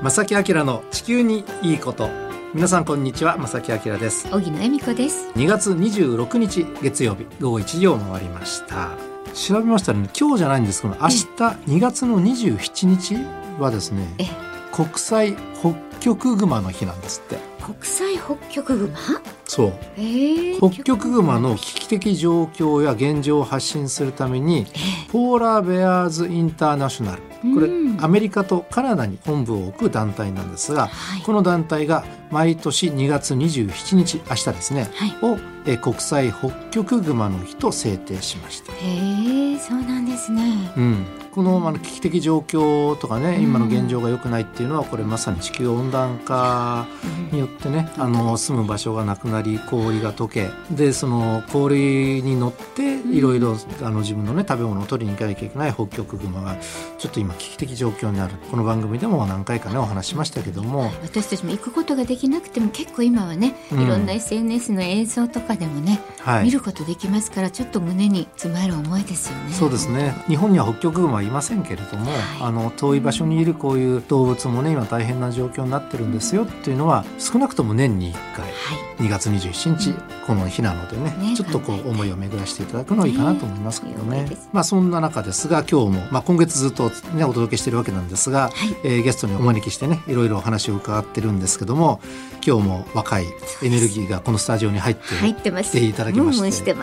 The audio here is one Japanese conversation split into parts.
正木明の地球にいいこと。皆さんこんにちは正木明です。荻野恵美子です。2月26日月曜日。午後1時を回りました。調べましたらね今日じゃないんです。けど明日2月の27日はですね国際北極熊の日なんですって。国際北極熊？そう、えー、北極熊の危機的状況や現状を発信するために、えー、ポーラーベアーズ・インターナショナルこれ、アメリカとカナダに本部を置く団体なんですが、はい、この団体が毎年2月27日明日ですね、はい、をえ国際北極熊の日と制定しました。へえそうなんですね。うん、このあの危機的状況とかね今の現状が良くないっていうのはこれまさに地球温暖化によってね、あの住む場所がなくなり氷が溶けでその氷に乗っていろいろあの自分のね食べ物を取りに行かなきゃいけない北極熊がちょっと今危機的状況にある。この番組でも何回かねお話しましたけども。私たちも行くことができなくても結構今はねいろんな SNS の映像とかでもね、はい、見ることできますからちょっと胸に詰まる思いですよね。そうですね。日本には北極熊はいませんけれども、はい、あの遠い場所にいるこういう動物もね今大変な状況になってるんですよっていうのは少なくとも年に1回、はい、2月27日、この日なのでね、ね、ちょっとこう思いを巡らしていただくのはいいかなと思いますけどね。ねまあそんな中ですが今日も、まあ、今月ずっと、ね、お届けしているわけなんですが、はい、えー、ゲストにお招きしてねいろいろお話を伺ってるんですけども今日も若いエネルギーがこのスタジオに入ってきていただきまして。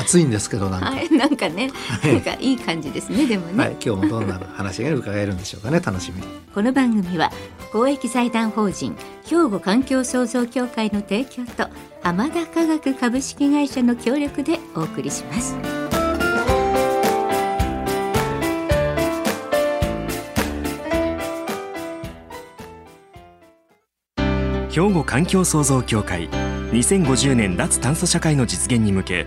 暑いんですけどなんか、はい、なんかね、なんかいい感じですねでもね、はい、今日もどんな話が伺えるんでしょうかね楽しみこの番組は公益財団法人兵庫環境創造協会の提供と天田科学株式会社の協力でお送りします。兵庫環境創造協会2050年脱炭素社会の実現に向け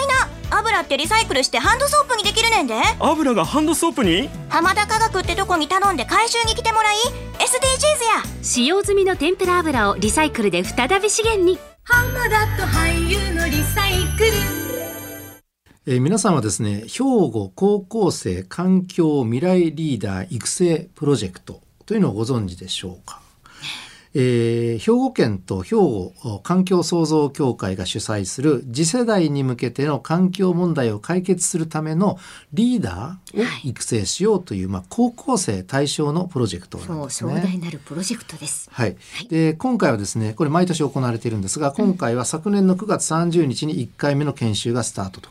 な油ってリサイクルしてハンドソープにできるねんで。油がハンドソープに？浜田科学ってとこに頼んで回収に来てもらい SDGs や。使用済みの天ぷら油をリサイクルで再び資源に。浜田と俳優のリサイクル。えー、皆さんはですね兵庫高校生環境未来リーダー育成プロジェクトというのをご存知でしょうか？えー、兵庫県と兵庫環境創造協会が主催する次世代に向けての環境問題を解決するためのリーダーを育成しようという、はい、まあ、高校生対象のプロジェクトなんですね。壮大なるプロジェクトです。はい。で今回はですねこれ毎年行われているんですが今回は昨年の9月30日に1回目の研修がスタートと。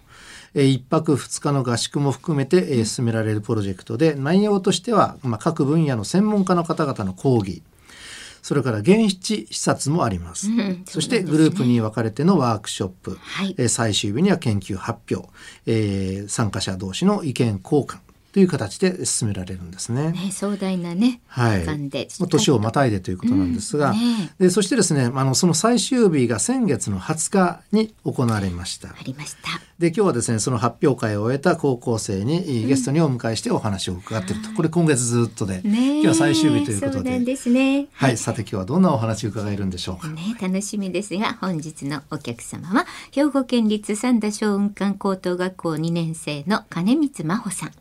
1泊2日の合宿も含めて進められるプロジェクトで内容としては、まあ、各分野の専門家の方々の講義それから現地視察もあります。うん、そしてグループに分かれてのワークショップ、はい、え最終日には研究発表、えー、参加者同士の意見交換という形で進められるんですね。ね壮大なね、はい、年をまたいでということなんですが、うんね、でそしてですねあのその最終日が先月の20日に行われました。ありました。で今日はですねその発表会を終えた高校生に、ゲストにお迎えしてお話を伺っていると、これ今月ずっとで、ね、今日は最終日ということでですね、はい、さて今日はどんなお話を伺えるんでしょうか。ね楽しみですが本日のお客様は兵庫県立三田小雲館高等学校2年生の金光真帆さん。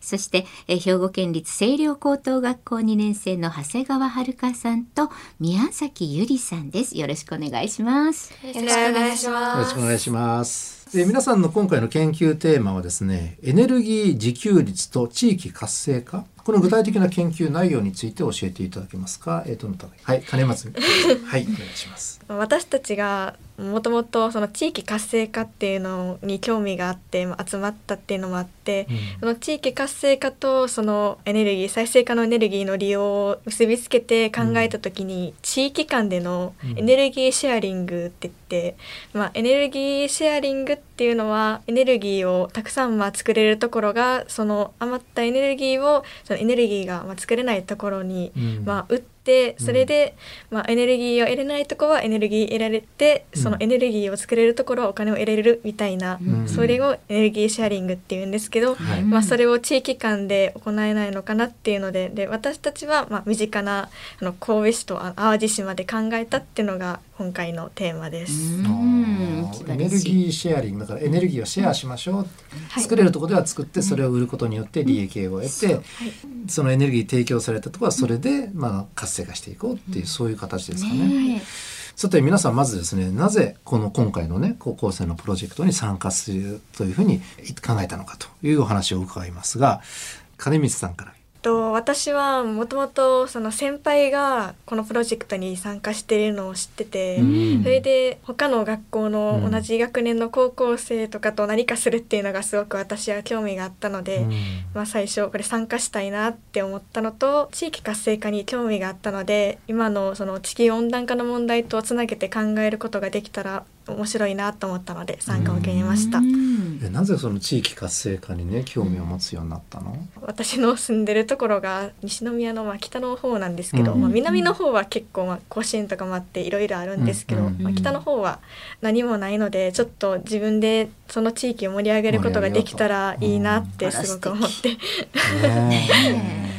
そして、え兵庫県立清涼高等学校2年生の長谷川遥さんと宮崎ゆりさんです。よろしくお願いします。よろしくお願いします。よろしくお願いします。で皆さんの今回の研究テーマはですねエネルギー自給率と地域活性化この具体的な研究内容について教えていただけますか？えっ、ー、と、はい、金松。はい、お願いします。私たちがもともとその地域活性化っていうのに興味があって集まったっていうのもあって、うん、その地域活性化とそのエネルギー再生可能エネルギーの利用を結びつけて考えた時に、うん、地域間でのエネルギーシェアリングって言って、うん、まあ、エネルギーシェアリングっていうのはエネルギーをたくさんまあ作れるところがその余ったエネルギーをそのエネルギーがまあ作れないところに、まあ、売ってってそれで、まあ、エネルギーを得れないとこはエネルギー得られてそのエネルギーを作れるところはお金を得れるみたいな、うん。それをエネルギーシェアリングっていうんですけど、はい。まあ、それを地域間で行えないのかなっていうのでで私たちはまあ身近なあの神戸市とあ淡路島で考えたっていうのが今回のテーマです。エネルギーシェアリングだからエネルギーをシェアしましょう、はい作れるところでは作ってそれを売ることによって利益を得て、そのエネルギー提供されたところはそれでまあ活性化していこうっていうそういう形ですかね。ねさて皆さんまずですねなぜこの今回のね高校生のプロジェクトに参加するというふうに考えたのかというお話を伺いますが金光さんから。と私はもともとその先輩がこのプロジェクトに参加しているのを知ってて、うん。それで他の学校の同じ学年の高校生とかと何かするっていうのがすごく私は興味があったので、うん。まあ、最初これ参加したいなって思ったのと地域活性化に興味があったので今のその地球温暖化の問題とつなげて考えることができたら面白いなと思ったので参加を決めました。なぜその地域活性化にね興味を持つようになったの、私の住んでるところが西宮のまあ北の方なんですけど、うんまあ、南の方は結構まあ甲子園とかもあっていろいろあるんですけど、うんまあ、北の方は何もないのでちょっと自分でその地域を盛り上げることができたらいいなってすごく思って、ねえ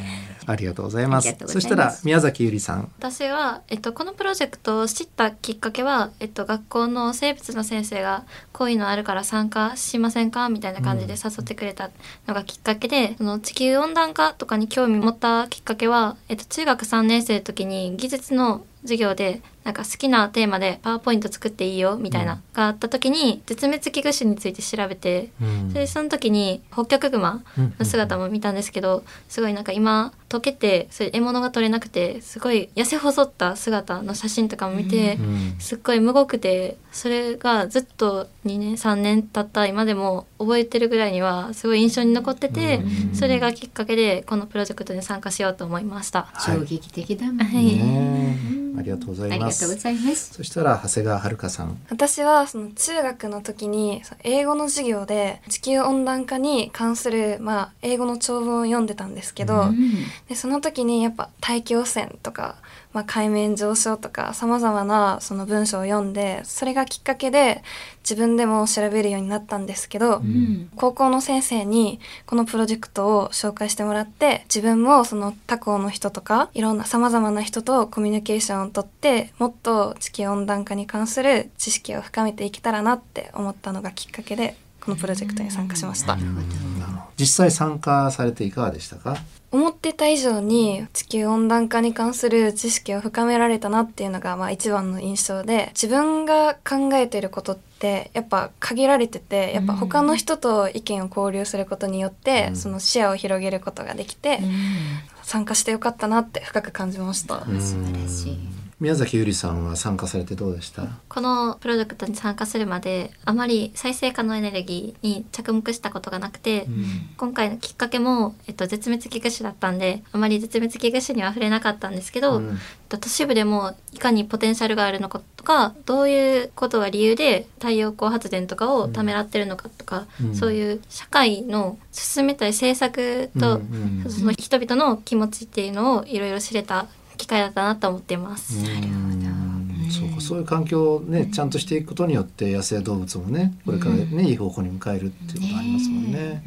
ありがとうございます。そしたら宮崎ゆりさん。私は、えっと、このプロジェクトを知ったきっかけは、えっと、学校の生物の先生がこういうのあるから参加しませんかみたいな感じで誘ってくれたのがきっかけで、その地球温暖化とかに興味持ったきっかけは、えっと、中学3年生の時に技術の授業でなんか好きなテーマでパワーポイント作っていいよみたいな、があった時に絶滅危惧種について調べてうん。でその時にホッキョクグマの姿も見たんですけどすごいなんか今溶けてそういう獲物が取れなくてすごい痩せ細った姿の写真とかも見て、うん。すっごい無ごくてそれがずっと2年3年経った今でも覚えてるぐらいにはすごい印象に残ってて、うん。それがきっかけでこのプロジェクトに参加しようと思いました。はい衝撃的だもんね。ありがとうござあいますりがとうございます。そしたら長谷川遥さん。私はその中学の時にその英語の授業で地球温暖化に関する、まあ、英語の長文を読んでたんですけど、うん。でその時にやっぱ大気汚染とか、まあ、海面上昇とかさまざまなその文章を読んでそれがきっかけで自分でも調べるようになったんですけど、うん。高校の先生にこのプロジェクトを紹介してもらって自分もその他校の人とかいろんな様々な人とコミュニケーションをとってもっと地球温暖化に関する知識を深めていけたらなって思ったのがきっかけでこのプロジェクトに参加しました。なるほど。実際参加されていかがでしたか？思ってた以上に地球温暖化に関する知識を深められたなっていうのがまあ一番の印象で自分が考えていることってやっぱ限られててやっぱ他の人と意見を交流することによってうん。その視野を広げることができて参加してよかったなって深く感じました。素晴らしい宮崎ゆりさんは参加されてどうでした？このプロジェクトに参加するまであまり再生可能エネルギーに着目したことがなくて、今回のきっかけも、えっと、絶滅危惧種だったんであまり絶滅危惧種には触れなかったんですけど、うん。えっと都市部でもいかにポテンシャルがあるのかとかどういうことが理由で太陽光発電とかをためらってるのかとか、うん。そういう社会の進めたい政策と、うんうん。その人々の気持ちっていうのをいろいろ知れた機会だったなと思っています。うん。そうかそういう環境をねちゃんとしていくことによって野生動物もねこれからね、いい方向に向かえるっていうことありますもんね。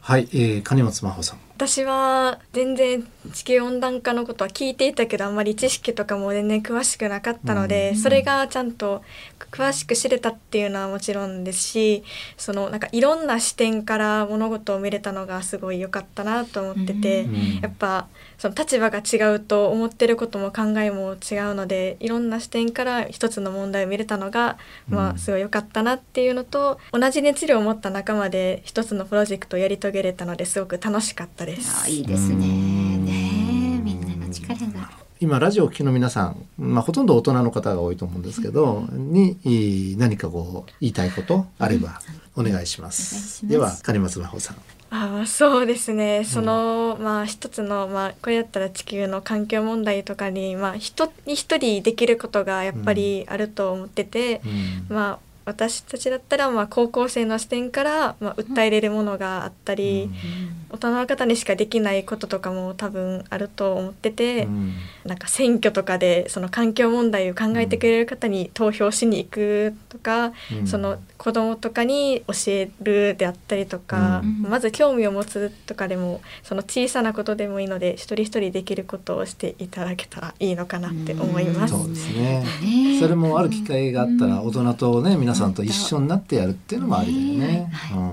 はい、えー、金松真帆さん。私は全然地球温暖化のことは聞いていたけどあんまり知識とかも全然詳しくなかったので、それがちゃんと詳しく知れたっていうのはもちろんですしそのなんかいろんな視点から物事を見れたのがすごい良かったなと思ってて、うんやっぱその立場が違うと思ってることも考えも違うのでいろんな視点から一つの問題を見れたのが、まあ、すごい良かったなっていうのと同じ熱量を持った仲間で一つのプロジェクトをやり遂げれたのですごく楽しかったです。あいいですね。ねみんなの力が。今ラジオをお聞きの皆さん、まあ、ほとんど大人の方が多いと思うんですけど、にいい何かこう言いたいことあればお願いします。お願いします。では金松真帆さん。ああそうですね。その、まあ一つの、まあ、これだったら地球の環境問題とかに、まあ、人に一人できることがやっぱりあると思ってて、うん。まあ私たちだったら、まあ、高校生の視点から、まあ、訴えれるものがあったり、大人の方にしかできないこととかも多分あると思ってて、なんか選挙とかでその環境問題を考えてくれる方に投票しに行くとか、その子供とかに教えるであったりとか、まず興味を持つとかでもその小さなことでもいいので一人一人できることをしていただけたらいいのかなって思います。そうですね。それもある機会があったら大人とね皆さんと一緒になってやるっていうのもありだよね。うん。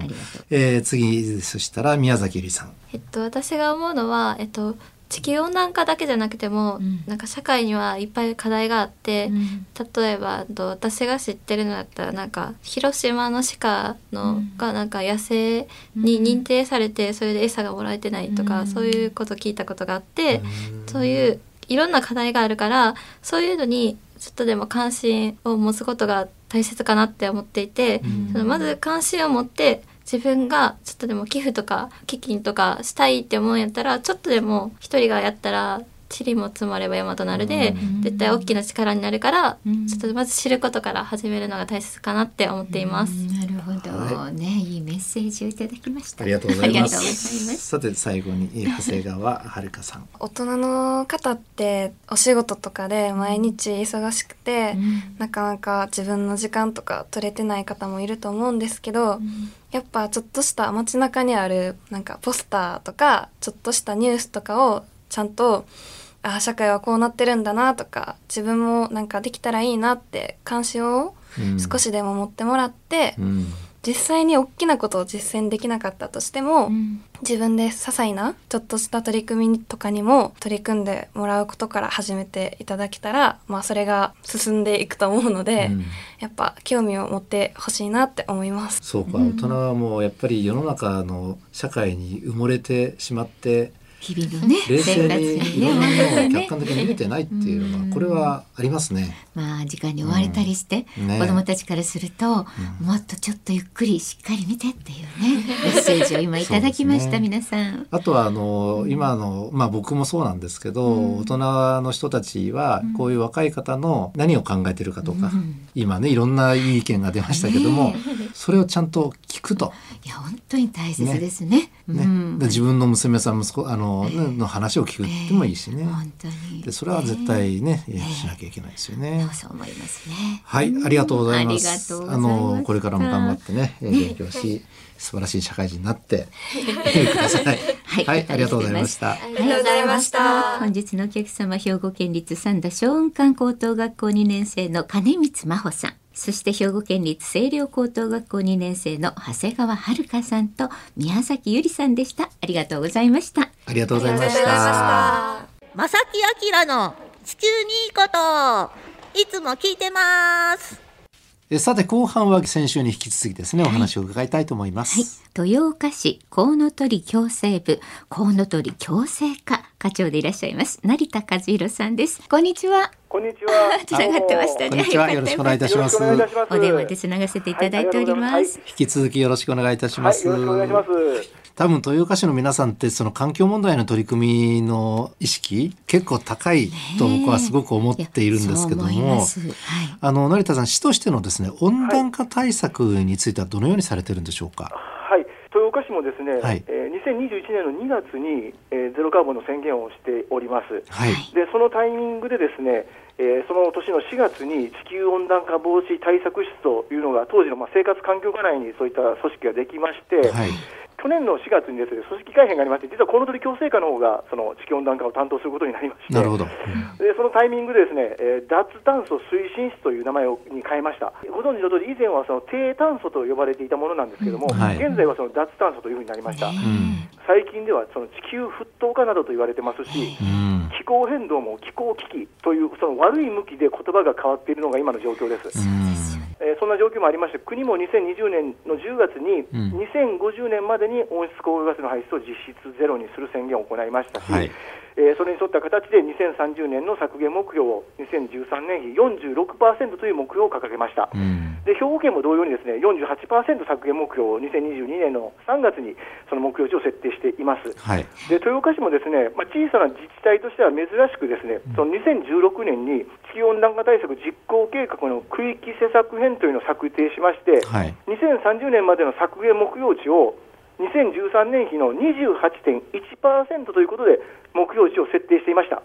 えー、次そしたら宮崎ゆりさん。えっと私が思うのはえっと地球温暖化だけじゃなくても、うん、なんか社会にはいっぱい課題があって、うん、例えば私が知ってるのだったらなんか広島の鹿の、がなんか野生に認定されてそれで餌がもらえてないとか、そういうこと聞いたことがあって、そういういろんな課題があるからそういうのにちょっとでも関心を持つことが大切かなって思っていて、そのまず関心を持って自分がちょっとでも寄付とか基金とかしたいって思うんやったらちょっとでも一人がやったら塵も積もれば山となるで、絶対大きな力になるから、ちょっとまず知ることから始めるのが大切かなって思っています。なるほど、はい、ねいいメッセージをいただきました。ありがとうございます。さて最後に長谷川遥さん。大人の方ってお仕事とかで毎日忙しくて、うん、なかなか自分の時間とか取れてない方もいると思うんですけど、うん。やっぱちょっとした街中にあるなんかポスターとかちょっとしたニュースとかをちゃんとあ社会はこうなってるんだなとか自分もなんかできたらいいなって関心を少しでも持ってもらって、うん、実際に大きなことを実践できなかったとしても、うん、自分で些細なちょっとした取り組みとかにも取り組んでもらうことから始めていただけたら、まあ、それが進んでいくと思うので、うん、やっぱ興味を持ってほしいなって思います。そうか、大人はもうやっぱり世の中の社会に埋もれてしまって日々のね冷静にいろんなものを客観的に見れてないっていうのはこれはありますね。まあ時間に追われたりして、うん。ね、子どもたちからすると、うん、もっとちょっとゆっくりしっかり見てっていうね メッセージを今いただきました、ね、皆さん。あとはあの今のまあ僕もそうなんですけど、うん、大人の人たちはこういう若い方の何を考えてるかとか、今ねいろんないい意見が出ましたけども、ね、それをちゃんと聞くと。いや本当に大切ですね。ね、自分の娘さん息子あのの話を聞くってもいいしね。本当に。でそれは絶対ね、えー、しなきゃいけないですよね。そう思いますね。はい、ありがとうございます。あのこれからも頑張ってね、勉強し、素晴らしい社会人になって ください。はい、ありがとうございました。ありがとうございました。本日のお客様、兵庫県立三田小雲館高等学校2年生の金光真帆さん。そして兵庫県立清涼高等学校2年生の長谷川遥さんと宮崎ゆりさんでした。ありがとうございました。ありがとうございました。正木明の地球にいいこと、いつも聞いてます。さて後半は先週に引き続きですね、お話を伺いたいと思います、はい、豊岡市コウノトリ共生部コウノトリ共生課課長でいらっしゃいます成田和弘さんですこんにちはこんにちは。つながってましたね。よろしくお願いいたします。お電話でつながせていただいております。引き続きよろしくお願いいたします。よろしくお願いします。多分豊岡市の皆さんってその環境問題の取り組みの意識結構高いと僕はすごく思っているんですけども、はい、あの成田さん市としてのですね温暖化対策についてはどのようにされてるんでしょうか？はい、豊岡市もですね、はい、えー、2021年の2月に、えー、ゼロカーボンの宣言をしております。はい、でそのタイミングでですねえー、その年の4月に地球温暖化防止対策室というのが当時のまあ生活環境課内にそういった組織ができまして、はい、去年の4月にですね組織改編がありまして、実はコウノトリ共生課の方がその地球温暖化を担当することになりまして、なるほど、でそのタイミングでですね、えー、脱炭素推進室という名前をに変えました。ご存知の通り、以前はその低炭素と呼ばれていたものなんですけれども、はい、現在はその脱炭素というふうになりました。うん、最近ではその地球沸騰化などと言われてますし、うん、気候変動も気候危機というその悪い向きで言葉が変わっているのが今の状況です。うんえー、そんな状況もありまして、国も2020年の10月に、2050年までに温室効果ガスの排出を実質ゼロにする宣言を行いましたし、はい、えー、それに沿った形で2030年の削減目標を2013年比46%という目標を掲げました、うん、で兵庫県も同様にですね48%削減目標を2022年の3月にその目標値を設定しています、はい、で豊岡市もですね、まあ、小さな自治体としては珍しくですね、その2016年に地球温暖化対策実行計画の区域施策編というのを策定しまして、はい、2030年までの削減目標値を2013年比の28.1%ということで、目標値を設定していました。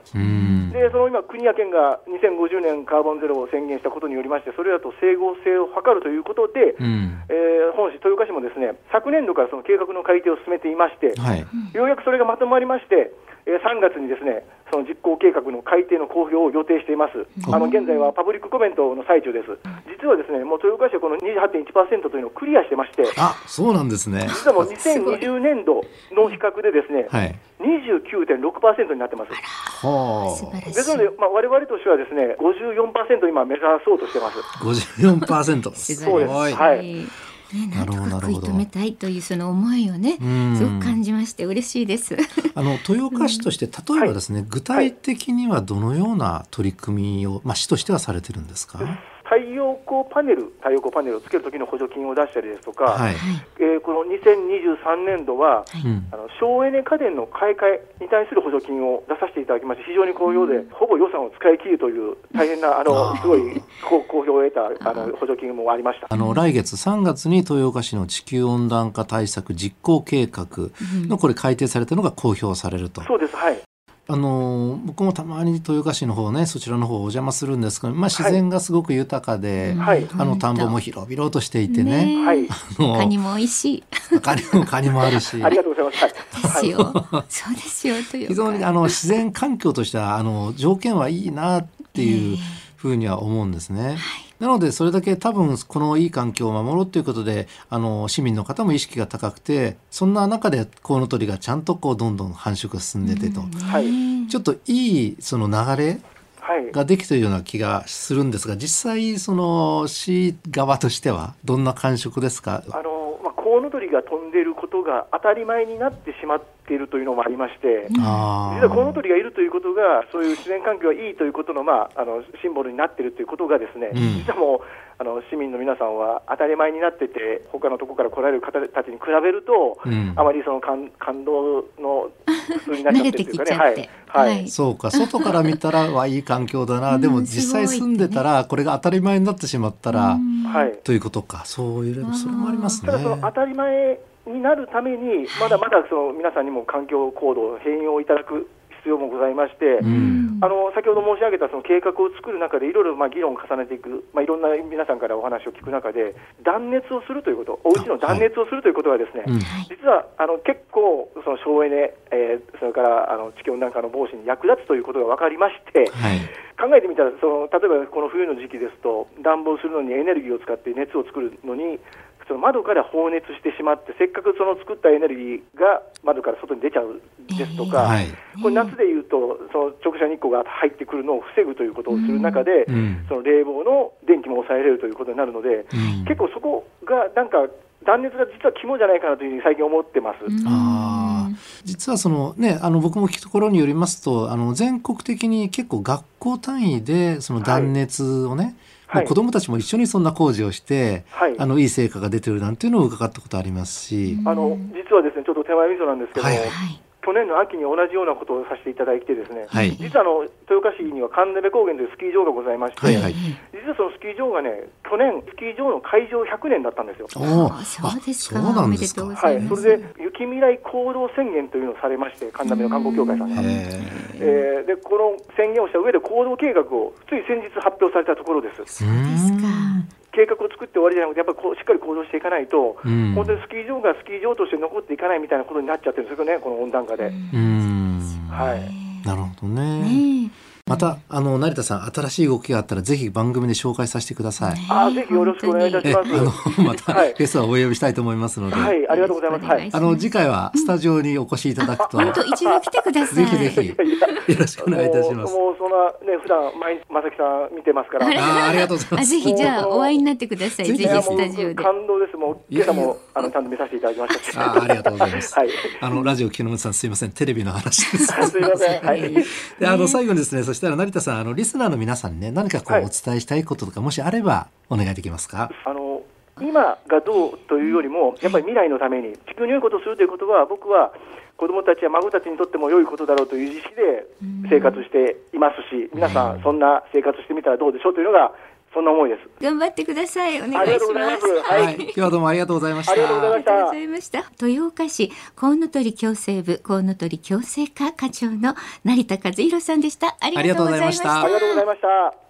で、その今、国や県が2050年カーボンゼロを宣言したことによりまして、それらと整合性を図るということで、うん、えー、本市、豊岡市もですね昨年度からその計画の改定を進めていまして、はい、ようやくそれがまとまりまして、えー、3月にですねその実行計画の改定の公表を予定しています、あの現在はパブリックコメントの最中です、実はですねもう豊岡市はこの28.1%というのをクリアしてまして、あそうなんですね。実はもう2020年度の比較でですね、はい、29.6%になってます。はあ、ですので、まあ、われわれとしてはですね54%今目指そうとしてます。54% そうです。はい。ね、なんとか食い止めたいというその思いをね、すごく感じまして嬉しいです。あの豊岡市として例えばですね、はい、具体的にはどのような取り組みを、まあ、市としてはされてるんですか？太陽光パネル、太陽光パネルをつけるときの補助金を出したりですとか、はい、えー、この2023年度は、はい、あの省エネ家電の買い替えに対する補助金を出させていただきまして、非常に好評で、うん、ほぼ予算を使い切るという大変な、あのすごい好評を得たあの補助金もありました。あの来月3月に豊岡市の地球温暖化対策実行計画のこれ改定されたのが公表されると。そうですはいあの僕もたまに豊岡市の方ねそちらの方お邪魔するんですけど、まあ、自然がすごく豊かで、はい、あの田んぼも広々としていてね、ねはい、カニも美味しい。カニもカニもあるし。ありがとうございます、ですよ、そうですよ非常にあの自然環境としてはあの条件はいいなっていうふうには思うんですね。はいなのでそれだけ多分このいい環境を守ろうということであの市民の方も意識が高くてそんな中でコウノトリがちゃんとこうどんどん繁殖が進んでてと、はい、ちょっといいその流れができているような気がするんですが実際その市側としてはどんな感触ですか？あの、まあ、コウノトリが飛んでいることが当たり前になってしまっているというのもありまして、実はコウノトリがいるということが、そういう自然環境がいいということの,、まあ、あのシンボルになっているということが、ですね、うん、実はもうあの市民の皆さんは当たり前になってて、他のところから来られる方たちに比べると、うん、あまりその感感動の普通になっちゃってるというかね。はい。はい、そうか。外から見たら はいい環境だな、でも実際住んでたらこれが当たり前になってしまったら、はい、ということか。そういうそれもありますね。ただその当たり前になるために、まだまだその皆さんにも環境行動、変容いただく必要もございまして、うん、あの先ほど申し上げたその計画を作る中で、いろいろまあ議論を重ねていく、まあ、いろんな皆さんからお話を聞く中で、断熱をするということ、お家の断熱をするということが、ですね、はい、実はあの結構、その省エネ、えー、それからあの地球温暖化の防止に役立つということが分かりまして、はい、考えてみたらその、例えばこの冬の時期ですと、暖房するのにエネルギーを使って熱を作るのに、その窓から放熱してしまって、せっかくその作ったエネルギーが窓から外に出ちゃうですとか、えーはい、これ、夏でいうと、その直射日光が入ってくるのを防ぐということをする中で、うん、その冷房の電気も抑えれるということになるので、うん、結構そこがなんか、断熱が実は肝じゃないかなというふうに最近思ってます。あ実はそのねあの僕も聞くところによりますとあの全国的に結構学校単位でその断熱をね、はいはい、子どもたちも一緒にそんな工事をして、はい、あのいい成果が出てるなんていうのを伺ったことありますし、あの実はですねちょっと手前味噌なんですけど、はいはい。去年の秋に同じようなことをさせていただいて、ですね、はい、実はあの豊岡市には神鍋高原というスキー場がございまして、はいはい、実はそのスキー場がね、去年、スキー場の開場100年だったんですよ。あそうですか、そうなんですか。はい、それで雪未来行動宣言というのをされまして、神鍋の観光協会さんが。えー、でこの宣言をした上で行動計画をつい先日発表されたところです。そうですか計画を作って終わりじゃなくて、やっぱりこうしっかり行動していかないと、うん、本当にスキー場がスキー場として残っていかないみたいなことになっちゃってるんですよね、この温暖化で。はい、なるほどね。ねまたあの成田さん新しい動きがあったらぜひ番組で紹介させてください。あぜひよろしくお願いいたします。あのまた、はい、ゲストはお呼びしたいと思いますので。はい、ありがとうございます。はい、あの次回はスタジオにお越しいただくと。本当一度来てください。ぜひぜひよろしくお願いいたします。もうそんなね普段毎まさきさん見てますから。あありがとうございます。ぜひじゃあお会いになってください。ぜひスタジオで。感動です。もう今朝もあのちゃんと見させていただきました。あありがとうございます。はい。あのラジオ木野さんすいませんテレビの話です。すいません。はい。であの最後にですねそしたら成田さんあのリスナーの皆さんね何かこう、お伝えしたいこととかもしあればお願いできますか？あの今がどうというよりもやっぱり未来のために地球に良いことをするということは僕は子どもたちや孫たちにとっても良いことだろうという意識で生活していますし皆さんそんな生活してみたらどうでしょうというのがそんな思いです。頑張ってください。お願いします。はい。はい、今日はどうもありがとうございました。ありがとうございました。ありがとうございました。豊岡市コウノトリ共生部コウノトリ共生課課長の成田和弘さんでした。ありがとうございました。ありがとうございました。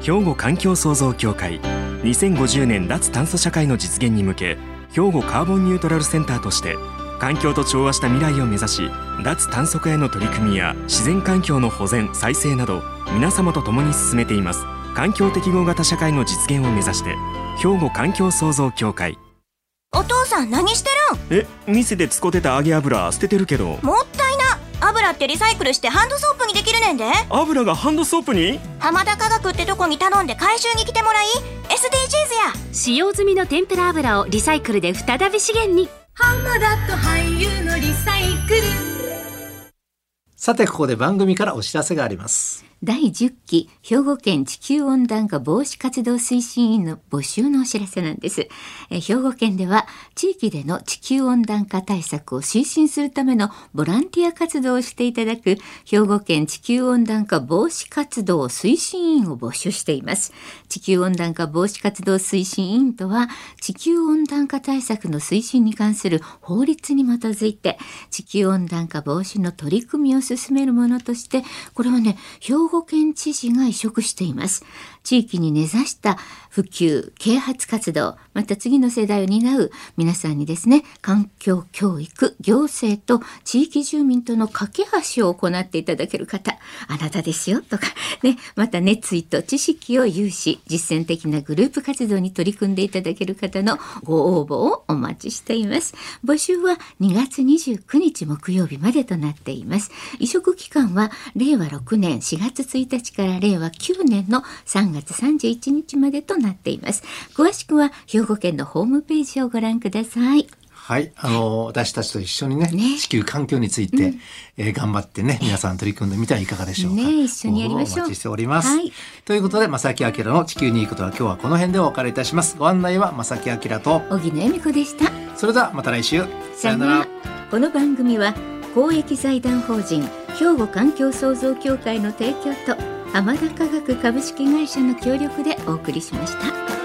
兵庫環境創造協会2050年脱炭素社会の実現に向け兵庫カーボンニュートラルセンターとして環境と調和した未来を目指し脱炭素化への取り組みや自然環境の保全再生など皆様と共に進めています環境適合型社会の実現を目指して兵庫環境創造協会。お父さん何してるん？え店で使ってた揚げ油捨ててるけど。もったいな。油ってリサイクルしてハンドソープにできるねんで。油がハンドソープに？浜田科学ってとこに頼んで回収に来てもらい。SDGs や。使用済みの天ぷら油をリサイクルで再び資源に。浜田と俳優のリサイクル。さてここで番組からお知らせがあります第10期兵庫県地球温暖化防止活動推進員の募集のお知らせなんです。え兵庫県では地域での地球温暖化対策を推進するためのボランティア活動をしていただく兵庫県地球温暖化防止活動推進員を募集しています。地球温暖化防止活動推進員とは地球温暖化対策の推進に関する法律に基づいて地球温暖化防止の取り組みを進めるものとしてこれはね兵庫県知事が移植しています。地域に根ざした普及、啓発活動、また次の世代を担う皆さんにですね、環境教育、行政と地域住民との架け橋を行っていただける方、あなたですよとか、ね、また熱意と知識を有し、実践的なグループ活動に取り組んでいただける方のご応募をお待ちしています。募集は2月29日木曜日までとなっています。移植期間は令和6年4月1日から令和9年の3月31日までとなっています。詳しくは兵庫県のホームページをご覧ください。はい、あの私たちと一緒にね、ね地球環境について、えー頑張ってね、皆さん取り組んでみてはいかがでしょうか。ね一緒にやりましょうお待ちしております。はいということで、正木明の地球にいいことは今日はこの辺でお別れいたします。ご案内は正木明と、小木野恵美子でした。それではまた来週。さよなら。この番組は公益財団法人兵庫環境創造協会の提供と浜田科学株式会社の協力でお送りしました。